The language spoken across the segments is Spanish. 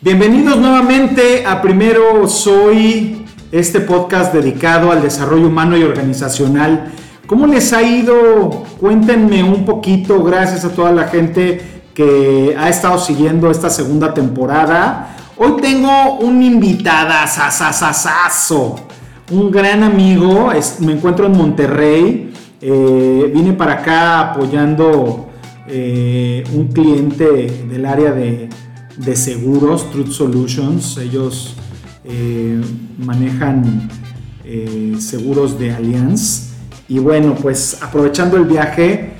Bienvenidos nuevamente a Primero Soy, este podcast dedicado al desarrollo humano y organizacional. ¿Cómo les ha ido? Cuéntenme un poquito, gracias a toda la gente que ha estado siguiendo esta segunda temporada. Hoy tengo un invitada, sasasasazo, un gran amigo, me encuentro en Monterrey, eh, vine para acá apoyando eh, un cliente del área de de seguros, Truth Solutions. Ellos eh, manejan eh, seguros de Allianz. Y bueno, pues aprovechando el viaje,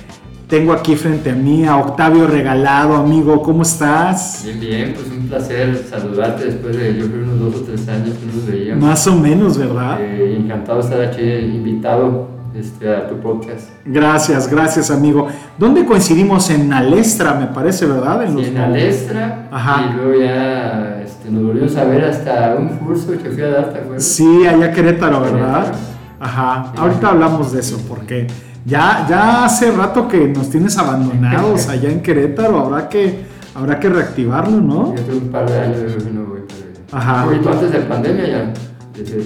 tengo aquí frente a mí a Octavio Regalado, amigo, ¿cómo estás? Bien, bien, pues un placer saludarte después de yo creo unos dos o tres años que nos veíamos. Más o menos, ¿verdad? Eh, encantado de estar aquí invitado este, a tu podcast. Gracias, gracias amigo. ¿Dónde coincidimos? En Alestra, me parece, ¿verdad? En, en Alestra. Ajá. Y luego ya este, nos volvimos a ver hasta un curso que fui a dar, ¿te acuerdas? Sí, allá Querétaro, ¿verdad? Ajá. Ahorita hablamos de eso, porque ya, ya hace rato que nos tienes abandonados allá en Querétaro, habrá que, habrá que reactivarlo, ¿no? Yo tengo un par de años que no voy, pero... Ajá. Un poquito antes de pandemia ya, desde,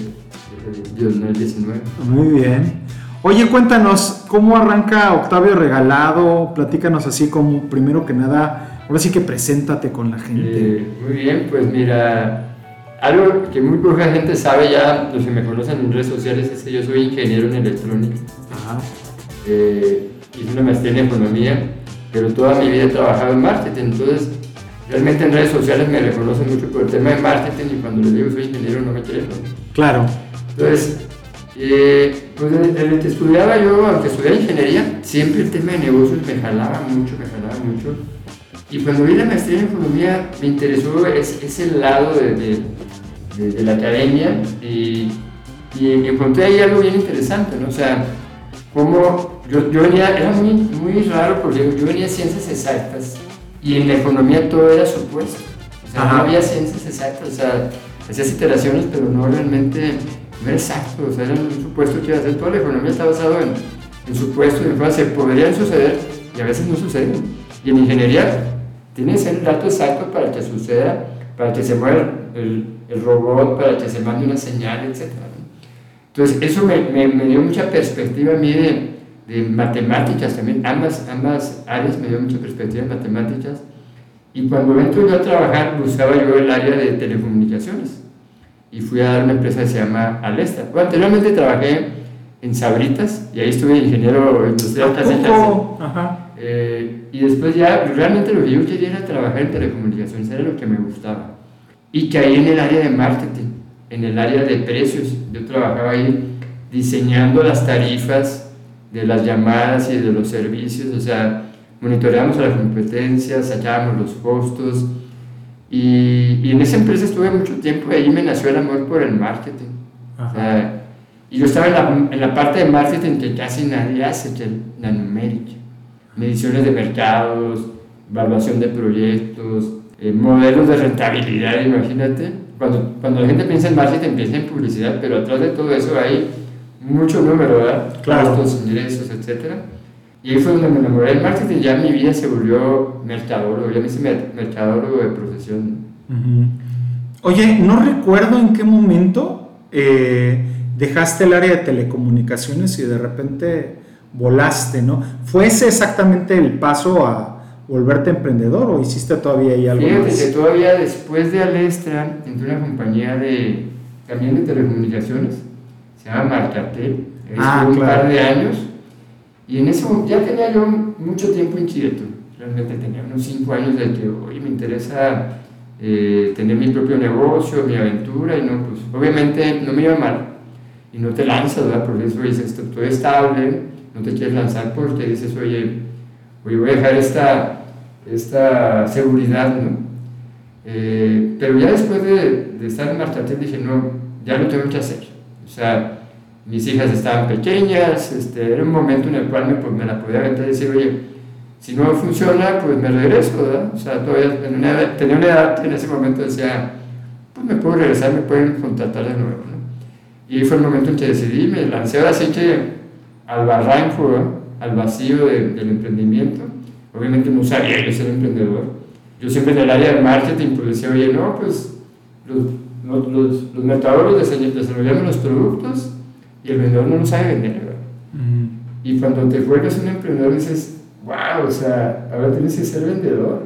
desde 2019. Muy bien. Oye, cuéntanos, ¿cómo arranca Octavio Regalado? Platícanos así como primero que nada, ahora sí que preséntate con la gente. Eh, muy bien, pues mira, algo que muy poca gente sabe ya, los que me conocen en redes sociales, es que yo soy ingeniero en electrónica. Ajá. Eh, hice una maestría en economía, pero toda mi vida he trabajado en marketing, entonces realmente en redes sociales me reconocen mucho por el tema de marketing y cuando les digo soy ingeniero no me quieren. Claro. Entonces, eh, pues desde que estudiaba yo, aunque estudiaba ingeniería, siempre el tema de negocios me jalaba mucho, me jalaba mucho. Y cuando vi la maestría en economía, me interesó ese, lado de, de, la academia y, y, encontré ahí algo bien interesante, ¿no? O sea, como yo, yo venía, era muy, muy raro porque yo venía de ciencias exactas y en la economía todo era supuesto. O sea, no había ciencias exactas, o sea, hacías iteraciones, pero no realmente exacto, o sea, era un supuesto que iba a hacer. Toda la economía está basada en, en supuestos en cosas que podrían suceder y a veces no suceden. Y en ingeniería tiene que ser el dato exacto para que suceda, para que se mueva el, el robot, para que se mande una señal, etc. Entonces, eso me, me, dio mucha perspectiva a mí de, de, matemáticas también. Ambas, ambas áreas me dio mucha perspectiva de matemáticas. Y cuando entro yo a trabajar, buscaba yo el área de telecomunicaciones y fui a dar una empresa que se llama Alesta. Bueno, anteriormente trabajé en Sabritas y ahí estuve ingeniero industrial eh, y después ya, realmente lo que yo quería era trabajar en telecomunicaciones, era lo que me gustaba. Y caí en el área de marketing, en el área de precios. Yo trabajaba ahí diseñando las tarifas de las llamadas y de los servicios, o sea, monitoreamos a la competencia, sacábamos los costos, y, y, en esa empresa estuve mucho tiempo y ahí me nació el amor por el marketing. y yo estaba en la, en la, parte de marketing que casi nadie hace, que es la numérica. Mediciones de mercados, evaluación de proyectos, eh, modelos de rentabilidad, imagínate. Cuando, cuando la gente piensa en marketing, piensa en publicidad, pero atrás de todo eso hay mucho número, ¿verdad? Claro. Costos, ingresos, etcétera. Y ahí fue donde me enamoré. Del marketing, ya mi vida se volvió mercadólogo, ya me hice mercadólogo de profesión. Oye, no recuerdo en qué momento eh, dejaste el área de telecomunicaciones y de repente volaste, ¿no? ¿Fue ese exactamente el paso a volverte emprendedor o hiciste todavía ahí algo Fíjate que todavía después de Alestra entré una compañía de también de telecomunicaciones, se llama Marcatel, ah, un par de años y en momento ya tenía yo mucho tiempo inquieto, realmente tenía unos 5 años de que, hoy me interesa eh, tener mi propio negocio, mi aventura, y no, pues obviamente no me iba mal. Y no te lanzas, ¿verdad? Porque eso dices, estoy estable, no te quieres lanzar porque dices, oye, oye voy a dejar esta, esta seguridad, ¿no? Eh, pero ya después de, de estar en Martatel dije, no, ya lo tengo que hacer. O sea, mis hijas estaban pequeñas, este, era un momento en el cual me, pues, me la podía aventar y decir, oye, si no funciona, pues me regreso, ¿verdad? O sea, todavía tenía una edad que en ese momento decía, pues me puedo regresar, me pueden contratar de nuevo, ¿no? Y fue el momento en que decidí, me lancé ahora sí que al barranco, al vacío del emprendimiento. Obviamente no sabía yo ser emprendedor. yo siempre en el área de marketing pues decía, oye, no, pues los, los, los, los desarrollamos los productos y el vendedor no lo sabe vender, ¿verdad? Y cuando te vuelves un emprendedor dices, wow, o sea, ahora tienes que ser vendedor.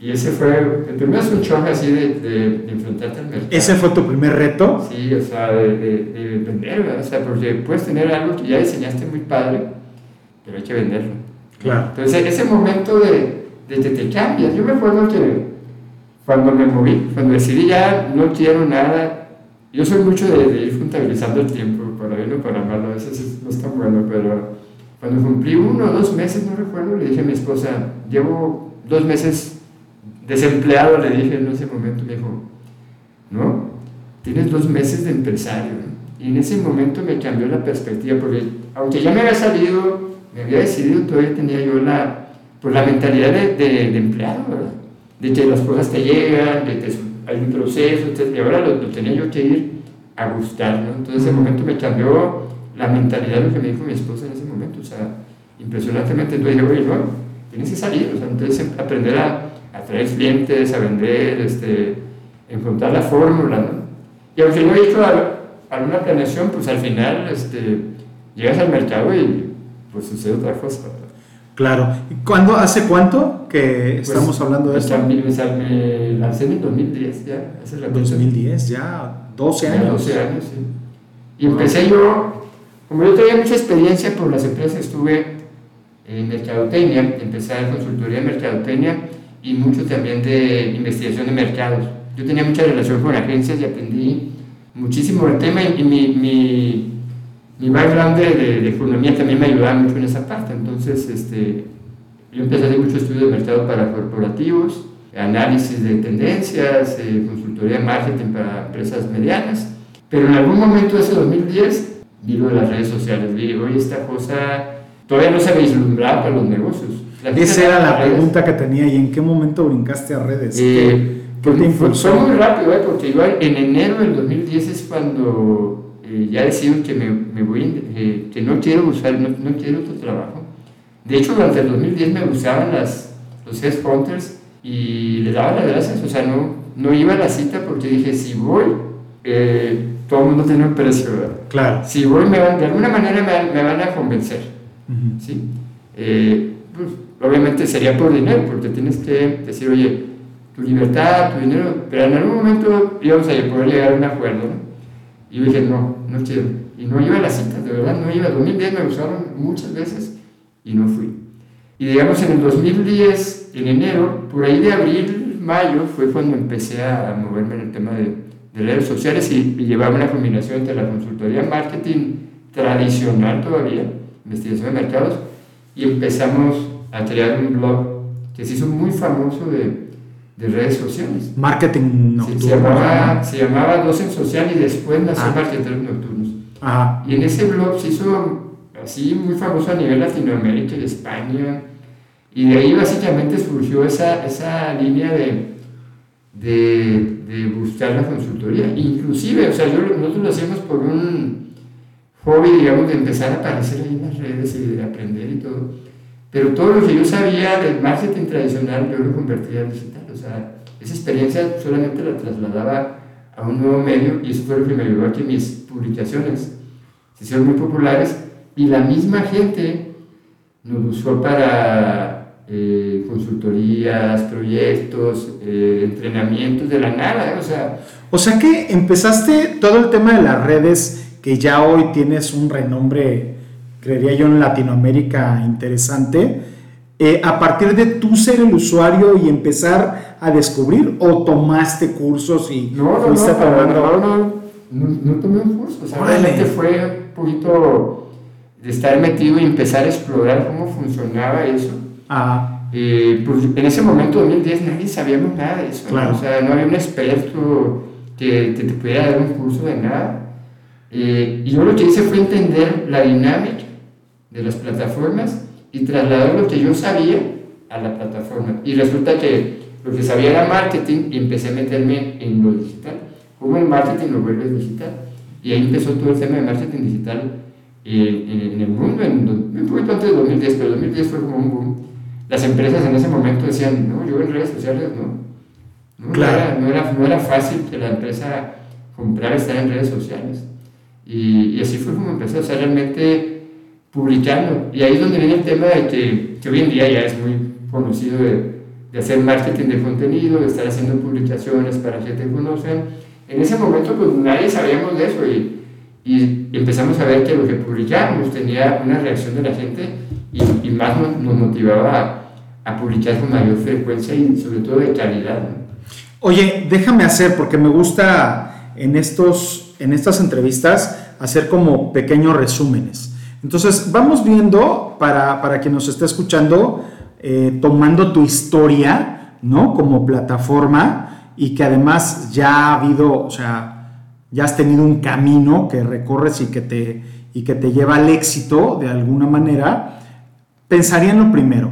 Y ese fue, el primero es un choque así de, de, enfrentarte al mercado. ¿Ese fue tu primer reto? Sí, o sea, de, de, vender, ¿verdad? O sea, porque puedes tener algo que ya diseñaste muy padre, pero hay que venderlo. Claro. Entonces, ese momento de, de que te cambias, yo me acuerdo que cuando me moví, cuando decidí ya no quiero nada, yo soy mucho de, ir contabilizando el tiempo, para bien o para mal, a veces no es tan bueno, pero cuando cumplí uno o dos meses, no recuerdo, le dije a mi esposa, llevo dos meses desempleado, le dije en ese momento, me dijo, no, tienes dos meses de empresario. Y en ese momento me cambió la perspectiva, porque aunque ya me había salido, me había decidido, todavía tenía yo la, pues, la mentalidad de, de, empleado, ¿verdad? De que las cosas te llegan, de que hay un proceso, y ahora lo, tenía yo que ir a gustar, ¿no? Entonces, ese momento me cambió la mentalidad, lo que me dijo mi esposa en ese momento, o sea, impresionantemente, entonces dije, oye, no, tienes que salir, o sea, entonces aprender a traer clientes, a vender, este, encontrar la fórmula, ¿no? Y aunque no he hecho alguna planeación, pues al final este, llegas al mercado y pues sucede otra cosa. Claro. ¿Y cuándo, hace cuánto que pues, estamos hablando de esto? Me, lancé en el 2010 ya. Es la 2010, ya 12 años. 12 años, sí. Y empecé yo, como yo tenía mucha experiencia por las empresas, estuve en mercadotecnia, empecé a consultoría de mercadotecnia y mucho también de investigación de mercados. Yo tenía mucha relación con agencias y aprendí muchísimo del tema y mi, mi, mi background de, de, economía también me ayudaba mucho en esa parte. Entonces, este, yo empecé a hacer mucho estudio de mercado para corporativos, análisis de tendencias, eh, consultoría de marketing para empresas medianas. Pero en algún momento ese 2010 vi lo de las redes sociales, vi, oye, esta cosa todavía no se vislumbraba para los negocios esa era la pregunta que tenía. ¿Y en qué momento brincaste a redes? Eh, ¿Qué, te pues, Fue muy rápido, ¿eh? porque yo en enero del 2010 es cuando eh, ya decidí que me, me voy, eh, que no quiero usar, no, no, quiero otro trabajo. De hecho, durante el 2010 me usaban las, los hunters y le daba las gracias. O sea, no, no iba a la cita porque dije, si voy, todo el mundo tiene un precio, ¿verdad? Claro. Si voy, me van, de alguna manera me, me van a convencer. ¿sí? pues, obviamente sería por dinero, porque tienes que decir, oye, tu libertad, tu dinero, pero en algún momento íbamos a poder llegar a un acuerdo, ¿no? Y yo dije, no, no quiero. Y no iba a las citas, de verdad, no iba. 2010 me usaron muchas veces y no fui. Y digamos, en el 2010, en enero, por ahí de abril, mayo, fue cuando empecé a moverme en el tema de, de redes sociales y, y llevaba una combinación entre la consultoría marketing tradicional todavía, investigación de mercados, y empezamos a crear un blog que se hizo muy famoso de, de redes sociales. Marketing nocturno. se, llamaba, se llamaba Docen Social y después nació ah. Marketeros Nocturnos. Ajá. Y en ese blog se hizo así muy famoso a nivel Latinoamérica y España. Y de ahí básicamente surgió esa, esa línea de, de, buscar la consultoría. Inclusive, o sea, nosotros lo hacíamos por un hobby, digamos, de empezar a aparecer ahí en las redes y de aprender y todo. Pero todo lo que yo sabía del marketing tradicional, yo lo convertía en digital. O sea, esa experiencia solamente la trasladaba a un nuevo medio y eso fue lo que me ayudó a que mis publicaciones se hicieron muy populares y la misma gente nos usó para eh, consultorías, proyectos, eh, entrenamientos de la nada, o sea... O sea que empezaste todo el tema de las redes que ya hoy tienes un renombre, creería yo, en Latinoamérica interesante, eh, a partir de tú ser el usuario y empezar a descubrir o tomaste cursos y no, no, fuiste no, no, no, no, tomé un curso, o sea, realmente fue un poquito de estar metido y empezar a explorar cómo funcionaba eso. Ajá. Eh, pues en ese momento, 2010, nadie sabíamos nada de eso. O sea, no había un experto que, que te pudiera dar un curso de nada. Eh, y yo lo que hice fue entender la dinámica de las plataformas y trasladar lo que yo sabía a la plataforma. Y resulta que lo que sabía era marketing y empecé a meterme en lo digital. Como el marketing lo vuelve digital. Y ahí empezó todo el tema de marketing digital eh, en, el mundo, en, un poquito antes de 2010, pero 2010 fue como un boom. Las empresas en ese momento decían, no, yo en redes sociales no. No, Claro. no, era, no era fácil que la empresa comprar estar en redes sociales. Y, y así fue como empecé, o sea, realmente publicando. Y ahí es donde viene el tema de que, que hoy en día ya es muy conocido de, de hacer marketing de contenido, de estar haciendo publicaciones para que te conozcan. En ese momento pues nadie sabíamos de eso y, y empezamos a ver que lo que publicábamos tenía una reacción de la gente y, más nos, motivaba a, publicar con mayor frecuencia y sobre todo de calidad. Oye, déjame hacer, porque me gusta en, estos, en estas entrevistas hacer como pequeños resúmenes. Entonces, vamos viendo, para, para quien nos esté escuchando, eh, tomando tu historia, ¿no? Como plataforma y que además ya ha habido, o sea, ya has tenido un camino que recorres y que te, y que te lleva al éxito de alguna manera, pensaría en lo primero.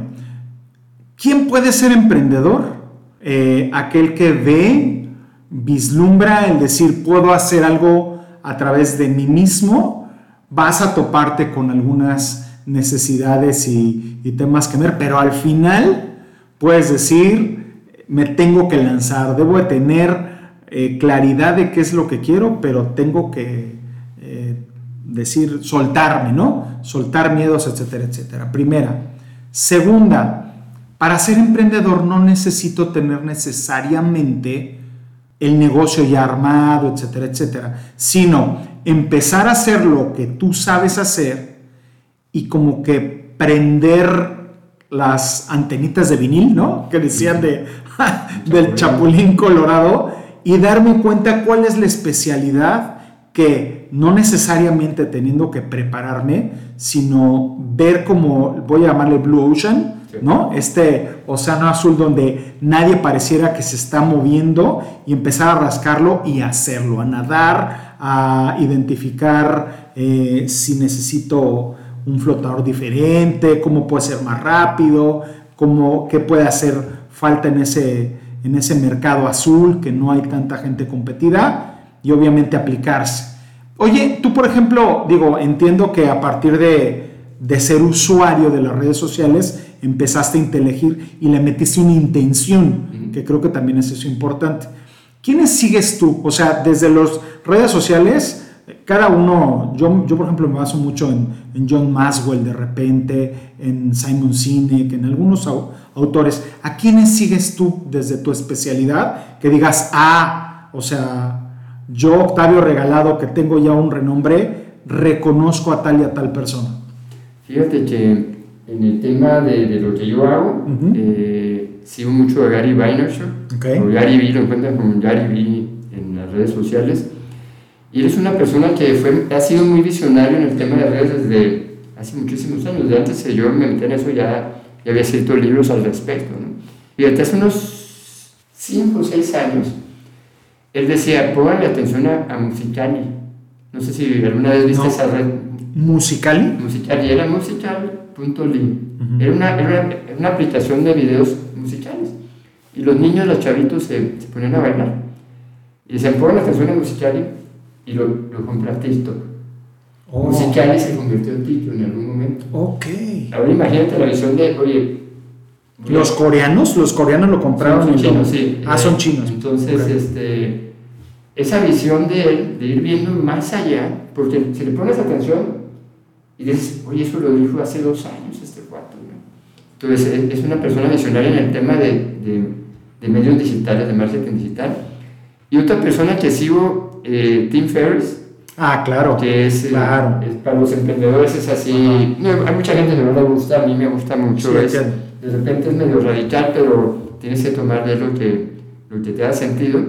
¿Quién puede ser emprendedor? Eh, aquel que ve, vislumbra el decir, puedo hacer algo a través de mí mismo, vas a toparte con algunas necesidades y, y temas que ver, pero al final puedes decir, me tengo que lanzar, debo de tener eh, claridad de qué es lo que quiero, pero tengo que eh, decir, soltarme, ¿no? Soltar miedos, etcétera, etcétera. Primera. Segunda, para ser emprendedor no necesito tener necesariamente el negocio ya armado, etcétera, etcétera, sino empezar a hacer lo que tú sabes hacer y como que prender las antenitas de vinil, ¿no? Que decían de, del chapulín colorado y darme cuenta cuál es la especialidad que no necesariamente teniendo que prepararme, sino ver como, voy a llamarle Blue Ocean, ¿no? Este océano azul donde nadie pareciera que se está moviendo y empezar a rascarlo y hacerlo, a nadar, a identificar eh, si necesito un flotador diferente, cómo puede ser más rápido, cómo, qué puede hacer falta en ese, en ese mercado azul, que no hay tanta gente competida, y obviamente aplicarse. Oye, tú por ejemplo, digo, entiendo que a partir de, de ser usuario de las redes sociales, empezaste a inteligir y le metiste una intención, uh -huh. que creo que también es eso importante. ¿Quiénes sigues tú? O sea, desde las redes sociales, cada uno, yo, yo por ejemplo me baso mucho en, en John Maswell de repente, en Simon Sinek, en algunos au autores. ¿A quiénes sigues tú desde tu especialidad? Que digas, ah, o sea, yo Octavio Regalado, que tengo ya un renombre, reconozco a tal y a tal persona. Fíjate que en el tema de, de lo que yo hago, uh -huh. eh, sigo mucho a Gary Vaynerchuk, okay. o Gary Vee, lo encuentran como Gary Vee en las redes sociales, y él es una persona que fue, ha sido muy visionario en el tema de redes desde hace muchísimos años, de antes de yo me metí en eso ya, ya había escrito libros al respecto, ¿no? y desde hace unos 5 o 6 años, él decía, pónganle atención a, a Musicali, no sé si alguna vez viste no. esa red. ¿Musicali? Musicali, era musical.ly. Uh -huh. era, una, era, una, una, aplicación de videos musicales. Y los niños, los chavitos se, se ponían a bailar. Y decían, pongan atención a Musicali y lo, lo compré a TikTok. Oh. Se convirtió en TikTok en algún momento. Ok. Ahora imagínate la visión de, oye. ¿Los coreanos? ¿Los coreanos lo compraron? Son, son chinos, sí. Ah, son chinos. Entonces, okay. este, esa visión de él, de ir viendo más allá, porque si le pones atención, y dices, oye, eso lo dijo hace dos años este cuarto. ¿no? Entonces, es una persona visionaria en el tema de, de, de, medios digitales, de marketing digital. Y otra persona que sigo, eh, Tim Ferriss. Ah, claro. Que es, claro. Es, para los emprendedores es así. No, hay mucha gente que no le gusta, a mí me gusta mucho. Sí, es, de repente es medio radical, pero tienes que tomar de lo que, lo que te da sentido.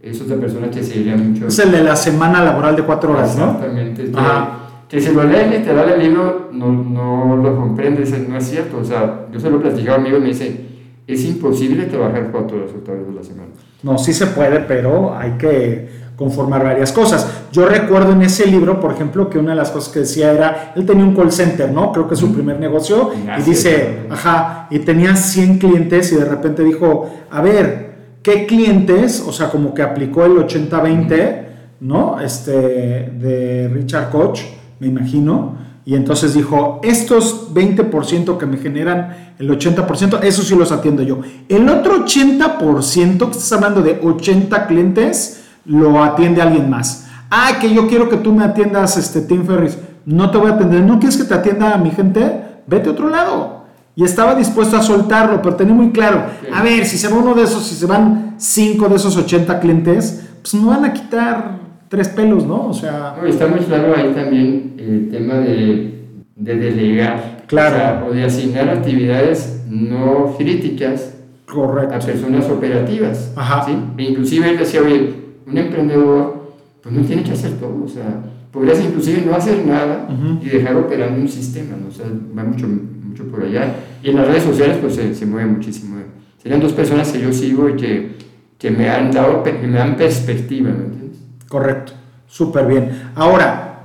Es otra persona que seguiría mucho. Es el de la semana laboral de cuatro horas, ¿no? Exactamente. Ajá que si lo lees literal el libro no, no lo comprendes, no es cierto. O sea, yo se lo he platicado a amigo y me dice, es imposible trabajar cuatro horas otra vez a la semana. No, sí se puede, pero hay que conformar varias cosas. Yo recuerdo en ese libro, por ejemplo, que una de las cosas que decía era, él tenía un call center, ¿no? Creo que es su primer negocio, Gracias, y dice, ajá, y tenía 100 clientes y de repente dijo, a ver, ¿qué clientes? O sea, como que aplicó el 80-20, ¿no? Este, de Richard Koch me imagino, Y entonces dijo, estos 20% que me generan el 80%, eso sí los atiendo yo. El otro 80%, que estás hablando de 80 clientes, lo atiende alguien más. Ah, que yo quiero que tú me atiendas, este, Tim Ferris. No te voy a atender. ¿No quieres que te atienda a mi gente? Vete a otro lado. Y estaba dispuesto a soltarlo, pero tenía muy claro, a ver, si se va uno de esos, si se van cinco de esos 80 clientes, pues no van a quitar tres pelos, ¿no? O sea... está muy claro ahí también el tema de, de delegar. Claro. O, de asignar actividades no críticas Correcto. a personas operativas. Ajá. ¿sí? E inclusive él decía, oye, un emprendedor pues no tiene que hacer todo, o sea, podrías inclusive no hacer nada y dejar operando un sistema, ¿no? o sea, va mucho, mucho por allá. Y en las redes sociales pues se, se mueve muchísimo. Serían dos personas que yo sigo y que, que me han dado, me dan perspectiva, ¿me entiendes? Correcto, súper bien. Ahora,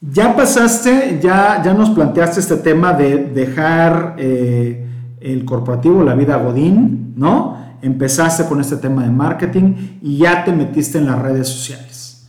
ya pasaste, ya, ya nos planteaste este tema de dejar eh, el corporativo, la vida Godín, ¿no? Empezaste con este tema de marketing y ya te metiste en las redes sociales.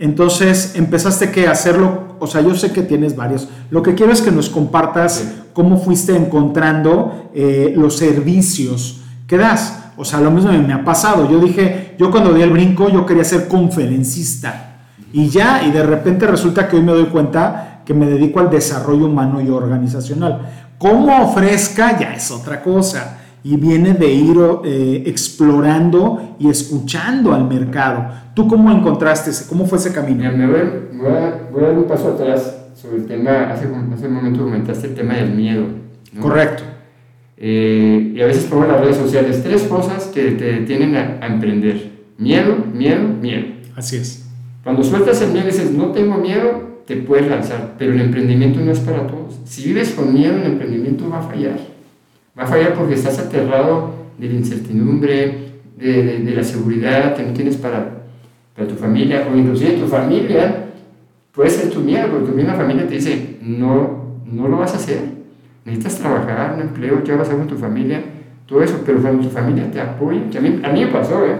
Entonces, empezaste que hacerlo, o sea, yo sé que tienes varios. Lo que quiero es que nos compartas cómo fuiste encontrando eh, los servicios que das. O sea, lo mismo me ha pasado. Yo dije, yo cuando di el brinco, yo quería ser conferencista. Y ya, y de repente resulta que hoy me doy cuenta que me dedico al desarrollo humano y organizacional. Cómo ofrezca ya es otra cosa. Y viene de ir eh, explorando y escuchando al mercado. ¿Tú cómo encontraste ese? ¿Cómo fue ese camino? me voy, voy, a, voy, a, dar un paso atrás sobre el tema, hace, hace un momento comentaste el tema del miedo. ¿no? Correcto. Eh, y a veces pongo en las redes sociales tres cosas que te detienen a, a, emprender. Miedo, miedo, miedo. Así es. Cuando sueltas el miedo y dices, no tengo miedo, te puedes lanzar, pero el emprendimiento no es para todos. Si vives con miedo, el emprendimiento va a fallar. Va a fallar porque estás aterrado de la incertidumbre, de, de, la seguridad que no tienes para, para tu familia, o inclusive tu familia puede ser tu miedo, porque tu misma familia te dice, no, no lo vas a hacer necesitas trabajar, un empleo, ¿qué vas a hacer con tu familia? Todo eso, pero cuando tu familia te apoya, que a mí, a mí me pasó, ¿eh?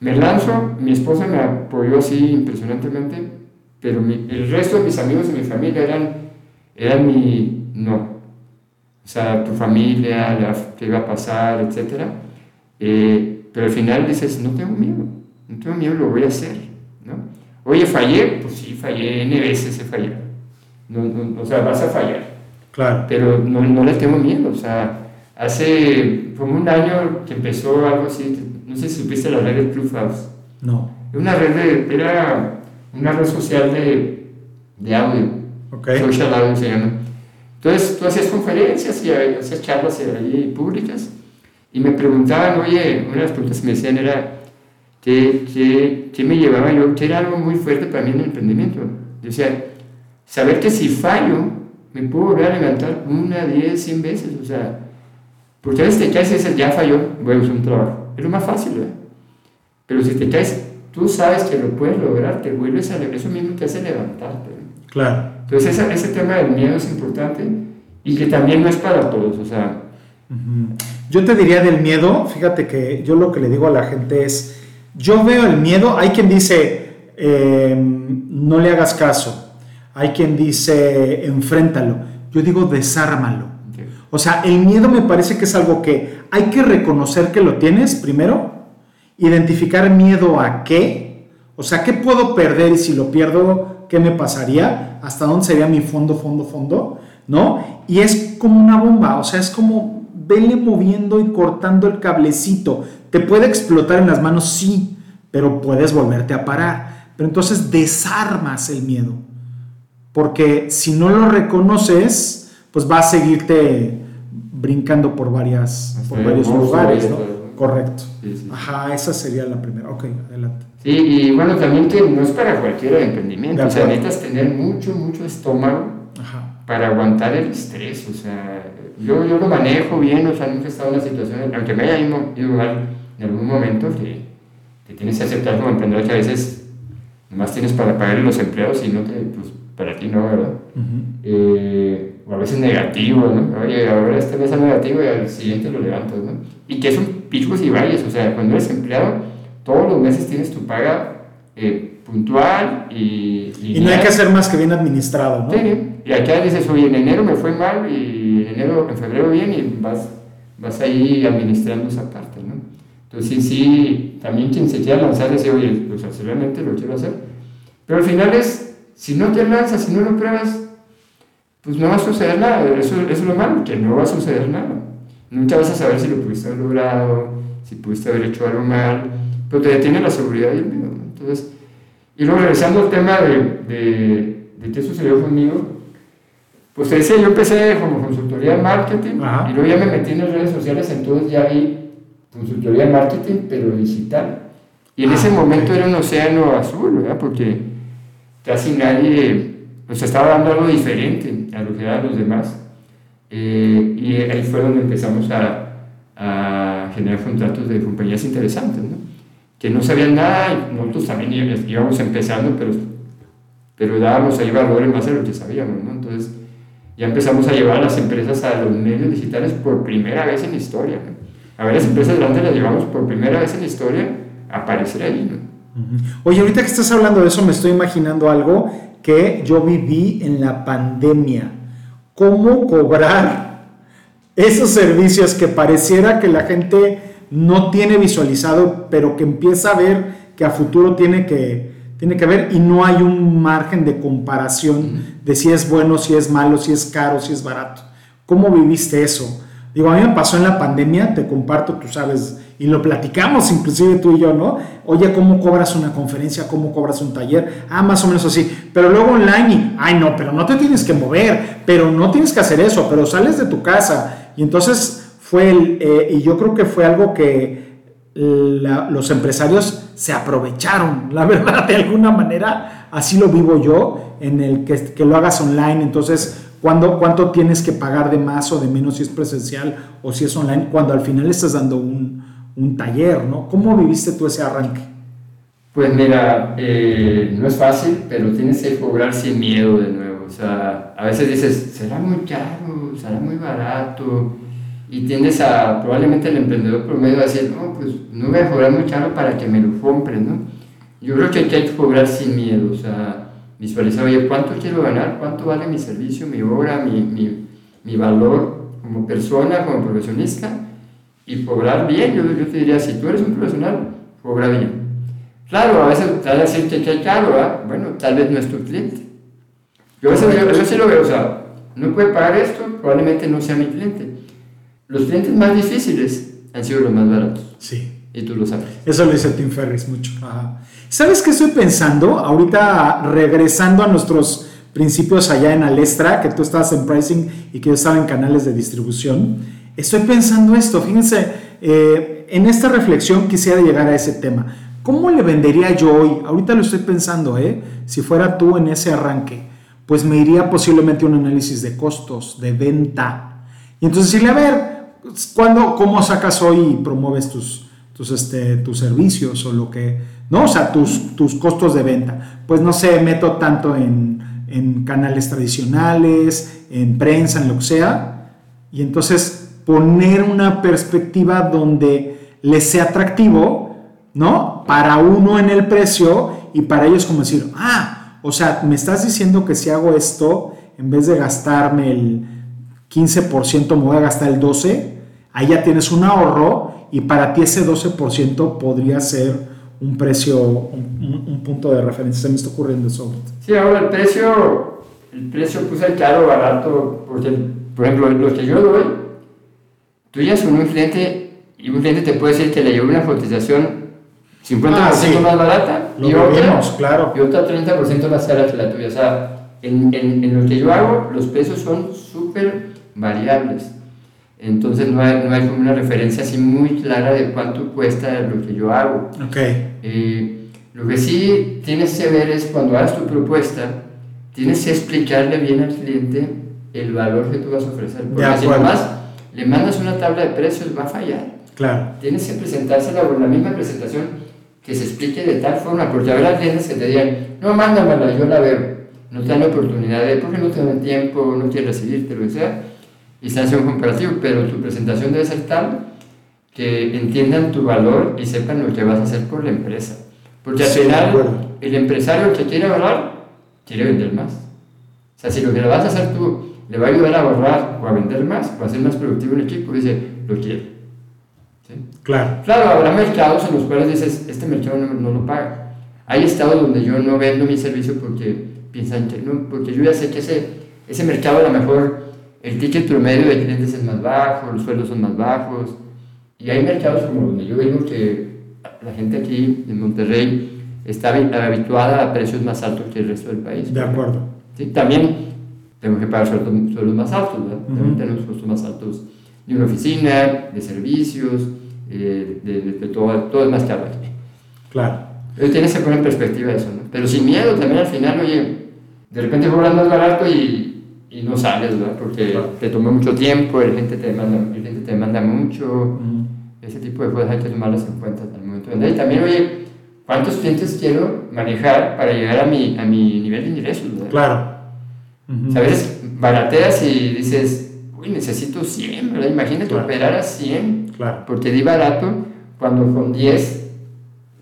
Me lanzo, mi esposa me apoyó así impresionantemente, pero el resto de mis amigos y mi familia eran, eran mi no. O sea, tu familia, la, qué iba a pasar, etc. Eh, pero al final dices, no tengo miedo, no tengo miedo, lo voy a hacer, ¿no? Oye, fallé, pues sí, fallé, N veces he fallado. No, no, o sea, vas a fallar. Claro. Pero no, no le tengo miedo, o sea, hace como un año que empezó algo así, no sé si supiste la red de Clubhouse. No. Una red de, era una red social de, de audio. Okay. Social audio se llama. Entonces tú hacías conferencias y hacías charlas ahí públicas y me preguntaban, oye, una de las preguntas que me decían era, ¿qué, qué, qué me llevaba yo? Que era algo muy fuerte para mí en el emprendimiento. Yo decía, saber que si fallo, me puedo volver a levantar una, diez, cien veces, o sea, porque a veces te caes y dices, ya falló, voy a un trabajo. Es lo más fácil, ¿verdad? Pero si te caes, tú sabes que lo puedes lograr, te vuelves a eso mismo te hace levantarte. Claro. Entonces ese, ese tema del miedo es importante y que también no es para todos, o sea... Uh -huh. Yo te diría del miedo, fíjate que yo lo que le digo a la gente es, yo veo el miedo, hay quien dice, eh, no le hagas caso, hay quien dice enfréntalo. Yo digo desármalo. Okay. O sea, el miedo me parece que es algo que hay que reconocer que lo tienes primero, identificar miedo a qué, o sea, qué puedo perder y si lo pierdo, qué me pasaría, hasta dónde sería mi fondo, fondo, fondo, ¿no? Y es como una bomba, o sea, es como vele moviendo y cortando el cablecito. Te puede explotar en las manos, sí, pero puedes volverte a parar. Pero entonces desarmas el miedo porque si no lo reconoces, pues va a seguirte brincando por, varias, por varios lugares, ¿no? Correcto. Sí, sí. Ajá, esa sería la primera. Ok, adelante. Sí, y bueno, también que no es para cualquier emprendimiento, o sea, necesitas tener mucho, mucho estómago Ajá. para aguantar el estrés, o sea, yo, yo lo manejo bien, o sea, nunca he estado en una situación, aunque me haya ido mal en algún momento, que, que tienes que aceptar como emprendedor que a veces nomás tienes para pagar los empleados y no te, pues, para ti no, ¿verdad? Eh, o a veces negativo, ¿no? Oye, ahora este mes es negativo y al siguiente lo levantas, ¿no? Y que son picos y valles, o sea, cuando eres empleado, todos los meses tienes tu paga eh, puntual y... Y, no hay que hacer más que bien administrado, ¿no? Sí, y acá dices, oye, en enero me fue mal y en enero, en febrero bien y vas, vas ahí administrando esa parte, ¿no? Entonces sí, también quien se quiera lanzar dice, oye, pues realmente lo quiero hacer. Pero al final es, si no te lanzas, si no lo pruebas, pues no va a suceder nada. Eso, eso es lo malo, que no va a suceder nada. Nunca vas a saber si lo pudiste haber logrado, si pudiste haber hecho algo mal, pero te detiene la seguridad y el miedo. Entonces, y luego regresando al tema de, de, de qué sucedió conmigo, pues te decía, yo empecé como consultoría de marketing y luego ya me metí en las redes sociales, entonces ya vi consultoría de marketing, pero digital. Y en ah, ese momento era un océano azul, ¿verdad? Porque casi nadie nos estaba dando algo diferente a lo que eran los demás. Eh, y ahí fue donde empezamos a, a, generar contratos de compañías interesantes, ¿no? que no sabían nada y nosotros también íbamos empezando, pero, pero dábamos ahí valor en base a lo que sabíamos. ¿no? Entonces ya empezamos a llevar a las empresas a los medios digitales por primera vez en la historia. A ver, las empresas grandes las llevamos por primera vez en la historia a aparecer ahí. ¿no? Oye, ahorita que estás hablando de eso, me estoy imaginando algo que yo viví en la pandemia. ¿Cómo cobrar esos servicios que pareciera que la gente no tiene visualizado, pero que empieza a ver que a futuro tiene que, tiene que ver y no hay un margen de comparación de si es bueno, si es malo, si es caro, si es barato? ¿Cómo viviste eso? Digo, a mí me pasó en la pandemia, te comparto, tú sabes, y lo platicamos inclusive tú y yo, ¿no? Oye, ¿cómo cobras una conferencia? ¿Cómo cobras un taller? Ah, más o menos así. Pero luego online, y, ay, no, pero no te tienes que mover, pero no tienes que hacer eso, pero sales de tu casa. Y entonces fue, el, eh, y yo creo que fue algo que los empresarios se aprovecharon, la verdad, de alguna manera, así lo vivo yo, en el que, que lo hagas online. Entonces, ¿Cuánto tienes que pagar de más o de menos si es presencial o si es online? Cuando al final estás dando un, un taller, ¿no? ¿Cómo viviste tú ese arranque? Pues mira, eh, no es fácil, pero tienes que cobrar sin miedo de nuevo. O sea, a veces dices, será muy caro, será muy barato. Y tiendes a, probablemente el emprendedor promedio a decir, no, pues no voy a cobrar muy caro para que me lo compren, ¿no? Yo creo que hay que cobrar sin miedo, o sea, visualizar, oye, ¿cuánto quiero ganar? ¿Cuánto vale mi servicio, mi obra, mi, mi, mi valor como persona, como profesionista? Y cobrar bien, yo, yo, te diría, si tú eres un profesional, cobra bien. Claro, a veces te vas a decir que es caro, bueno, tal vez no es tu cliente. Yo a veces yo, sí lo veo, o sea, no puede pagar esto, probablemente no sea mi cliente. Los clientes más difíciles han sido los más baratos. Sí. Y tú lo sabes. Eso lo dice Tim Ferris mucho. Ajá. ¿Sabes qué estoy pensando? Ahorita regresando a nuestros principios allá en Alestra, que tú estabas en pricing y que yo estaba en canales de distribución, estoy pensando esto. Fíjense, eh, en esta reflexión quisiera llegar a ese tema. ¿Cómo le vendería yo hoy? Ahorita lo estoy pensando, ¿eh? Si fuera tú en ese arranque, pues me iría posiblemente un análisis de costos, de venta. Y entonces decirle, a ver, ¿cuándo, ¿cómo sacas hoy y promueves tus, tus, este, tus servicios o lo que ¿no? O sea, tus, tus costos de venta. Pues no sé, meto tanto en, en canales tradicionales, en prensa, en lo que sea, y entonces poner una perspectiva donde les sea atractivo, ¿no? Para uno en el precio y para ellos como decir, ah, o sea, me estás diciendo que si hago esto, en vez de gastarme el 15%, me voy a gastar el 12%, ahí ya tienes un ahorro y para ti ese 12% podría ser un precio, un, punto de referencia. Se me está ocurriendo eso. Sí, ahora el precio, el precio puse caro, barato, porque, por ejemplo, lo que yo doy, tú ya son un cliente y un cliente te puede decir que le llevo una cotización 50% ah, más barata y, otra, claro. y otra 30% más cara que la tuya. O sea, en, en, en lo que yo hago, los precios son súper variables. Entonces no hay, no hay como una referencia así muy clara de cuánto cuesta lo que yo hago. Okay. Eh, lo que sí tienes que ver es cuando hagas tu propuesta, tienes que explicarle bien al cliente el valor que tú vas a ofrecer. Porque si nomás le mandas una tabla de precios, va a fallar. Claro. Tienes que presentársela con la misma presentación que se explique de tal forma, porque habrá clientes que te digan, no, mándamela, yo la veo. No te dan la oportunidad de, porque no tienen tiempo, no quieren recibirte, lo que sea y se hace un comparativo, pero tu presentación debe ser tal que entiendan tu valor y sepan lo que vas a hacer por la empresa. Porque al Sí, final, el empresario que quiere ahorrar, quiere vender más. O sea, si lo que vas a hacer tú le va a ayudar a ahorrar o a vender más, o a ser más productivo en equipo, dice, lo quiero. ¿Sí? Claro. Claro, habrá mercados en los cuales dices, este mercado no, no lo paga. Hay estados donde yo no vendo mi servicio porque piensan que no, porque yo ya sé que ese, ese mercado a lo mejor el ticket promedio de clientes es más bajo, los sueldos son más bajos. Y hay mercados como donde yo veo que la gente aquí en Monterrey está habi- habituada a precios más altos que el resto del país. De acuerdo. Sí, también tengo que pagar sueldos, sueldos más altos, ¿verdad? También Ujú. tenemos costos más altos de una oficina, de servicios, eh, de, de- de todo, todo es más caro aquí. Claro. Entonces tienes que poner en perspectiva eso, ¿no? Pero sin miedo también al final, oye, de repente cobras más barato y, y no sales, ¿verdad? Porque Claro. te tomó mucho tiempo, el gente te demanda, el gente te demanda mucho, Ujú. ese tipo de cosas hay que tomarlas en cuenta al momento de vender. Y también, oye, ¿cuántos clientes quiero manejar para llegar a mi, a mi nivel de ingresos, ¿verdad? Claro. O sea, a veces barateas y dices, uy, necesito 100, ¿verdad? Imagínate Claro. operar a 100, Claro. porque di barato cuando con 10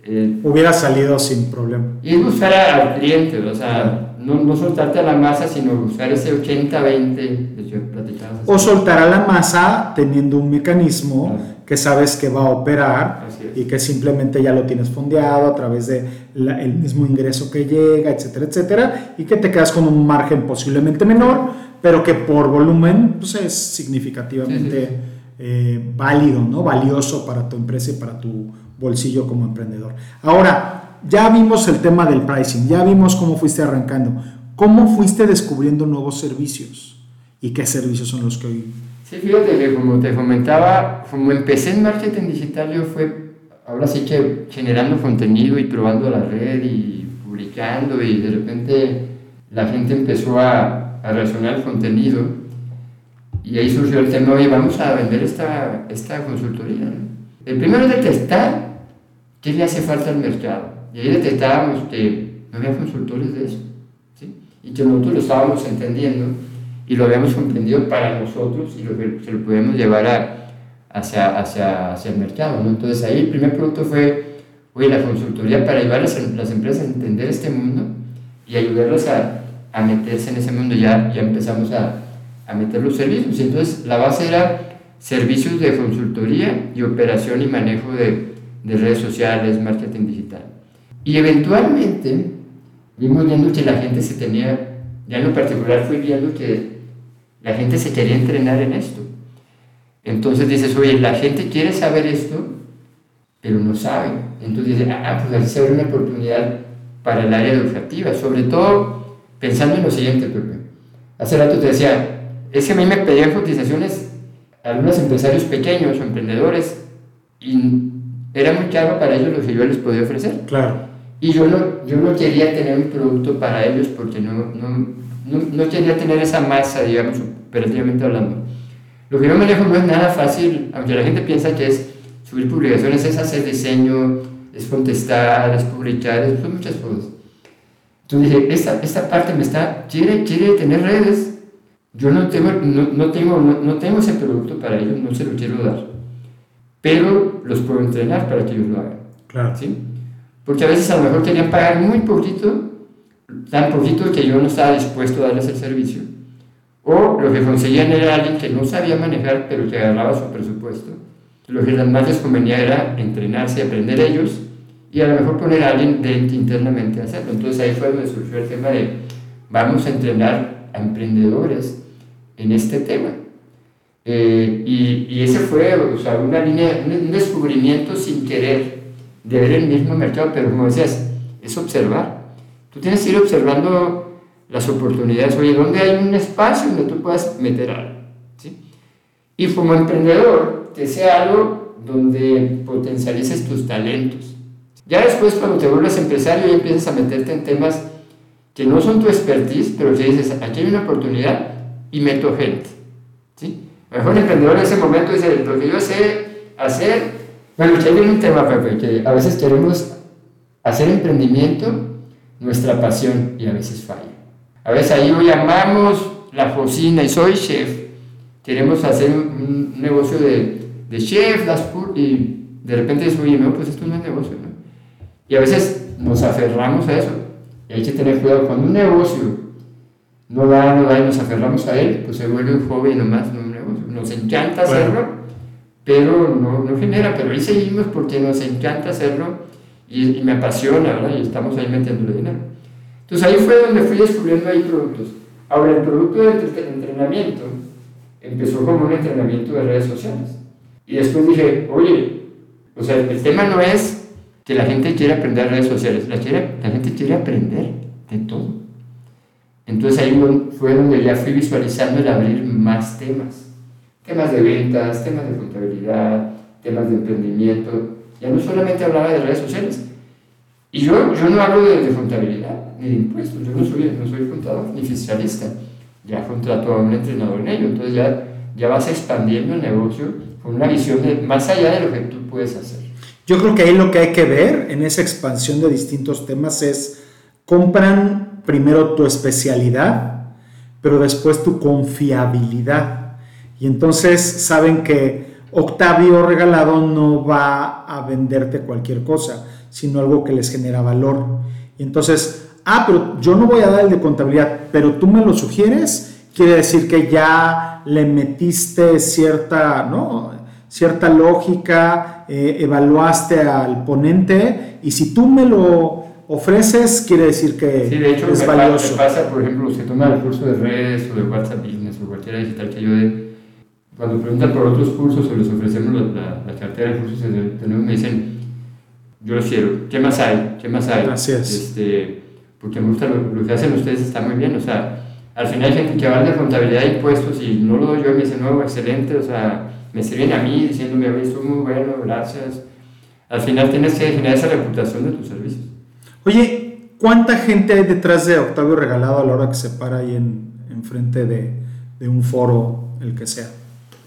eh, Hubiera salido sin problema. y buscar al cliente, o sea, no, no soltarte a la masa, sino buscar ese 80-20 que yo platicaba. hace- O soltar a la masa teniendo un mecanismo que sabes que va a operar y que simplemente ya lo tienes fondeado a través de la- el mismo ingreso que llega, etcétera, etcétera, y que te quedas con un margen posiblemente menor, pero que por volumen pues, es significativamente Sí, sí, eh, válido, ¿no? valioso para tu empresa y para tu bolsillo como emprendedor. Ahora, ya vimos el tema del pricing, ya vimos cómo fuiste arrancando, cómo fuiste descubriendo nuevos servicios y qué servicios son los que hoy Sí, fíjate que como te comentaba, como empecé en marketing digital, yo fue, ahora sí que generando contenido y probando la red y publicando y de repente la gente empezó a, a al contenido y ahí surgió el tema, oye, vamos a vender esta, esta consultoría. El primero es detectar qué le hace falta al mercado y ahí detectábamos que no había consultores de eso ¿sí? y que nosotros lo estábamos entendiendo y lo habíamos comprendido para nosotros y lo, se lo podemos llevar a, hacia, hacia, hacia el mercado. ¿no? Entonces ahí el primer producto fue, oye, la consultoría para ayudar a las, las empresas a entender este mundo y ayudarlas a, a meterse en ese mundo. Ya, ya empezamos a, a meter los servicios. Y entonces la base era servicios de consultoría y operación y manejo de, de redes sociales, marketing digital. Y eventualmente vimos viendo que la gente se tenía, ya en lo particular fui viendo que la gente se quería entrenar en esto. Entonces dices, oye, la gente quiere saber esto, pero no sabe. Entonces dices, ah, pues así abre una oportunidad para el área educativa, sobre todo pensando en lo siguiente, Pepe. Hace rato te decía, es que a mí me pedían cotizaciones algunos empresarios pequeños o emprendedores y era muy caro para ellos lo que yo les podía ofrecer. Claro, Y yo no, yo no quería tener un producto para ellos porque no, no, no, no quería tener esa masa, digamos, operativamente hablando. Lo que yo manejo no es nada fácil, aunque la gente piensa que es subir publicaciones, es hacer diseño, es contestar, es publicar, es, muchas cosas. Entonces dije, esta, esta parte me está, quiere, quiere tener redes, yo no tengo, no, no tengo, no, no tengo ese producto para ellos, no se lo quiero dar, pero los puedo entrenar para que ellos lo hagan. claro. ¿sí? Porque a veces a lo mejor querían pagar muy poquito, tan poquito que yo no estaba dispuesto a darles el servicio. O lo que conseguían era alguien que no sabía manejar, pero que agarraba su presupuesto. Lo que más les convenía era entrenarse, aprender ellos y a lo mejor poner a alguien de, internamente a hacerlo. Entonces ahí fue donde surgió el tema de vamos a entrenar a emprendedores en este tema. Eh, y, y, ese fue o sea, una línea, un, descubrimiento sin querer de ver el mismo mercado, pero como decías, es observar. Tú tienes que ir observando las oportunidades, oye, ¿dónde hay un espacio donde tú puedas meter algo? ¿sí? Y como emprendedor, que sea algo donde potencialices tus talentos. Ya después, cuando te vuelves empresario, ya empiezas a meterte en temas que no son tu expertise, pero que dices, aquí hay una oportunidad y meto gente. ¿sí? A lo mejor el emprendedor en ese momento dice, lo que yo sé hacer bueno, aquí viene un tema, Pepe, que a veces queremos hacer emprendimiento nuestra pasión y a veces falla. A veces ahí lo llamamos la cocina y soy chef. Queremos hacer un, un negocio de, de chef, las y de repente dices, oye, no, pues esto no es negocio, ¿no? Y a veces nos aferramos a eso. Y hay que tener cuidado. Cuando un negocio no da, no da y nos aferramos a él, pues se vuelve un hobby nomás, no un negocio. Nos encanta hacerlo, pero no, no, genera. Pero ahí seguimos porque nos encanta hacerlo y, me apasiona, ¿verdad? Y estamos ahí metiéndole dinero. Entonces ahí fue donde fui descubriendo ahí productos. Ahora, el producto de entrenamiento empezó como un entrenamiento de redes sociales. Y después dije, oye, o sea, el tema no es que la gente quiera aprender redes sociales, la, la gente quiere aprender de todo. Entonces ahí fue donde ya fui visualizando el abrir más temas. Temas de ventas, temas de contabilidad, temas de emprendimiento. Ya no solamente hablaba de redes sociales. Y yo, yo no hablo de, de contabilidad ni de impuestos. Yo no soy, no soy contador ni fiscalista. Ya contrato a un entrenador en ello. Entonces ya, ya vas expandiendo el negocio con una visión de más allá de lo que tú puedes hacer. Yo creo que ahí lo que hay que ver en esa expansión de distintos temas es, compran primero tu especialidad, pero después tu confiabilidad. Y entonces saben que Octavio Regalado no va a venderte cualquier cosa, sino algo que les genera valor. Y entonces, ah, pero yo no voy a dar el de contabilidad, pero tú me lo sugieres, quiere decir que ya le metiste cierta, ¿no? cierta lógica, eh, evaluaste al ponente y si tú me lo ofreces, quiere decir que sí, de hecho, es valioso. pasa, por ejemplo, si toma el curso de redes o de WhatsApp Business o cualquiera digital que dé, cuando preguntan por otros cursos o les ofrecemos la, la, cartera de cursos, tenemos, me dicen, yo lo quiero, ¿qué más hay? ¿Qué más hay? Gracias. Este, porque me gusta lo, que hacen ustedes, está muy bien, o sea, al final hay gente que habla de contabilidad y impuestos y no lo doy yo me dice, no, excelente, o sea, me sirven a mí diciéndome, oye, estuvo muy bueno, gracias. Al final tienes que generar esa reputación de tus servicios. Oye, ¿cuánta gente hay detrás de Octavio Regalado a la hora que se para ahí en, en frente de, de, un foro, el que sea?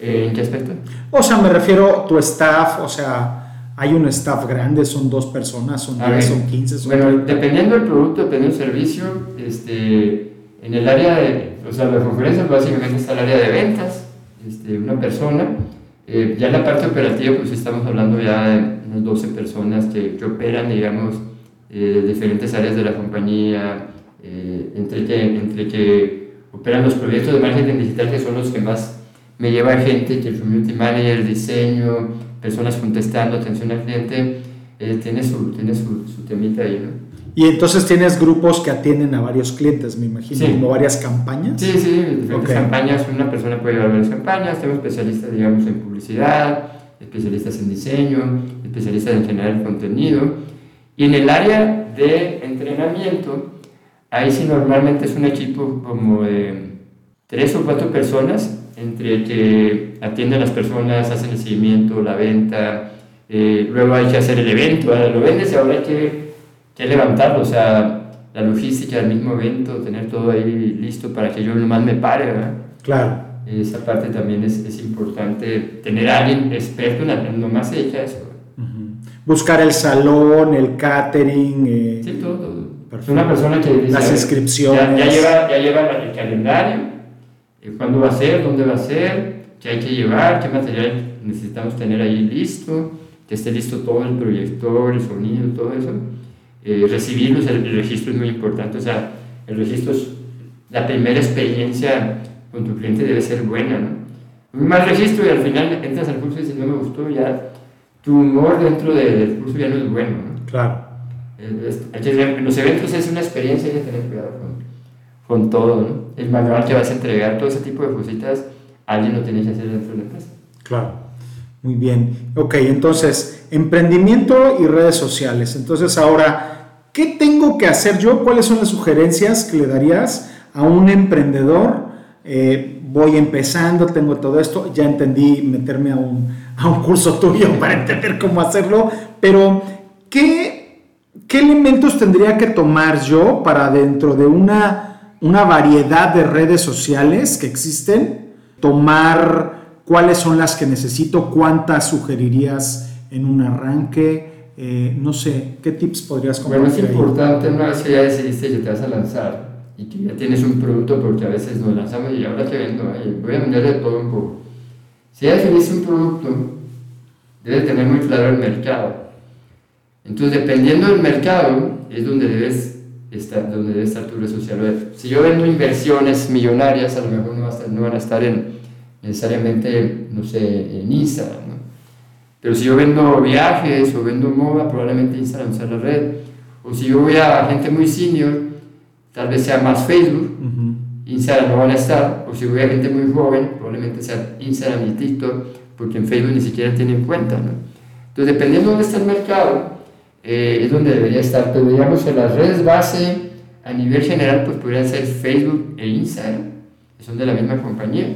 ¿En qué aspecto? O sea, me refiero a tu staff, o sea, hay un staff grande, son dos personas, son 10, son 15. Son bueno, dependiendo del producto, dependiendo del servicio, este, en el área de, o sea, las conferencias básicamente está el área de ventas, este, una persona, eh, ya en la parte operativa, pues estamos hablando ya de unas 12 personas que, que operan, digamos, eh, diferentes áreas de la compañía, eh, entre, que, entre que operan los proyectos de marketing digital, que son los que más me lleva gente, que el community manager, diseño, personas contestando, atención al cliente, eh, tiene, su, tiene su, su temita ahí, ¿no? Y entonces tienes grupos que atienden a varios clientes, me imagino, como varias campañas. Sí, sí, diferentes campañas. Una persona puede llevar varias campañas. Tengo especialistas, digamos, en publicidad, especialistas en diseño, especialistas en generar contenido. Y en el área de entrenamiento, ahí sí normalmente es un equipo como de tres o cuatro personas, entre que atienden a las personas, hacen el seguimiento, la venta, eh, luego hay que hacer el evento, ahora lo vendes y ahora hay que que levantarlo, o sea, la logística del mismo evento, tener todo ahí listo para que yo nomás me pare, ¿verdad? Claro. Esa parte también es, es importante, tener a alguien experto en nomás se dedica a eso. Buscar el salón, el catering. Eh, sí, todo. todo. Una persona que dice, Las inscripciones. Ya, lleva, ya lleva el calendario, cuándo va a ser, dónde va a ser, qué hay que llevar, qué material necesitamos tener ahí listo, que esté listo todo el proyector, el sonido, todo eso eh, recibirlos, el, registro es muy importante, o sea, el registro es la primera experiencia con tu cliente debe ser buena, ¿no? Un mal registro y al final entras al curso y dices, no me gustó, ya tu humor dentro del curso ya no es bueno, ¿no? Claro. en los eventos es una experiencia, hay que tener cuidado con, con todo, ¿no? El manual que vas a entregar, todo ese tipo de cositas, alguien lo tiene que hacer dentro de la. Claro. Muy bien. Ok, entonces, emprendimiento y redes sociales. Entonces, ahora, ¿qué tengo que hacer yo? ¿Cuáles son las sugerencias que le darías a un emprendedor? Eh, voy empezando, tengo todo esto, ya entendí meterme a un, a un curso tuyo para entender cómo hacerlo, pero ¿qué, ¿qué elementos tendría que tomar yo para dentro de una, una variedad de redes sociales que existen, tomar cuáles son las que necesito, cuántas sugerirías en un arranque, eh, no sé, ¿qué tips podrías compartir? Bueno, es importante una vez que ya decidiste que te vas a lanzar y que ya tienes un producto, porque a veces nos lanzamos y ahora te vendo, voy a vender de todo un poco. Si ya definiste un producto, debes tener muy claro el mercado. Entonces, dependiendo del mercado, es donde debes estar, donde debe estar tu red social. Si yo vendo inversiones millonarias, a lo mejor no, no van a estar en, necesariamente, no sé, en Instagram, ¿no? Pero si yo vendo viajes o vendo moda, probablemente Instagram sea la red. O si yo voy a gente muy senior, tal vez sea más Facebook, Instagram no van a estar. O si voy a gente muy joven, probablemente sea Instagram y TikTok, porque en Facebook ni siquiera tienen cuenta, ¿no? Entonces, dependiendo de dónde está el mercado, eh, es donde debería estar. Pero digamos que las redes base a nivel general, pues podrían ser Facebook e Instagram, que son de la misma compañía.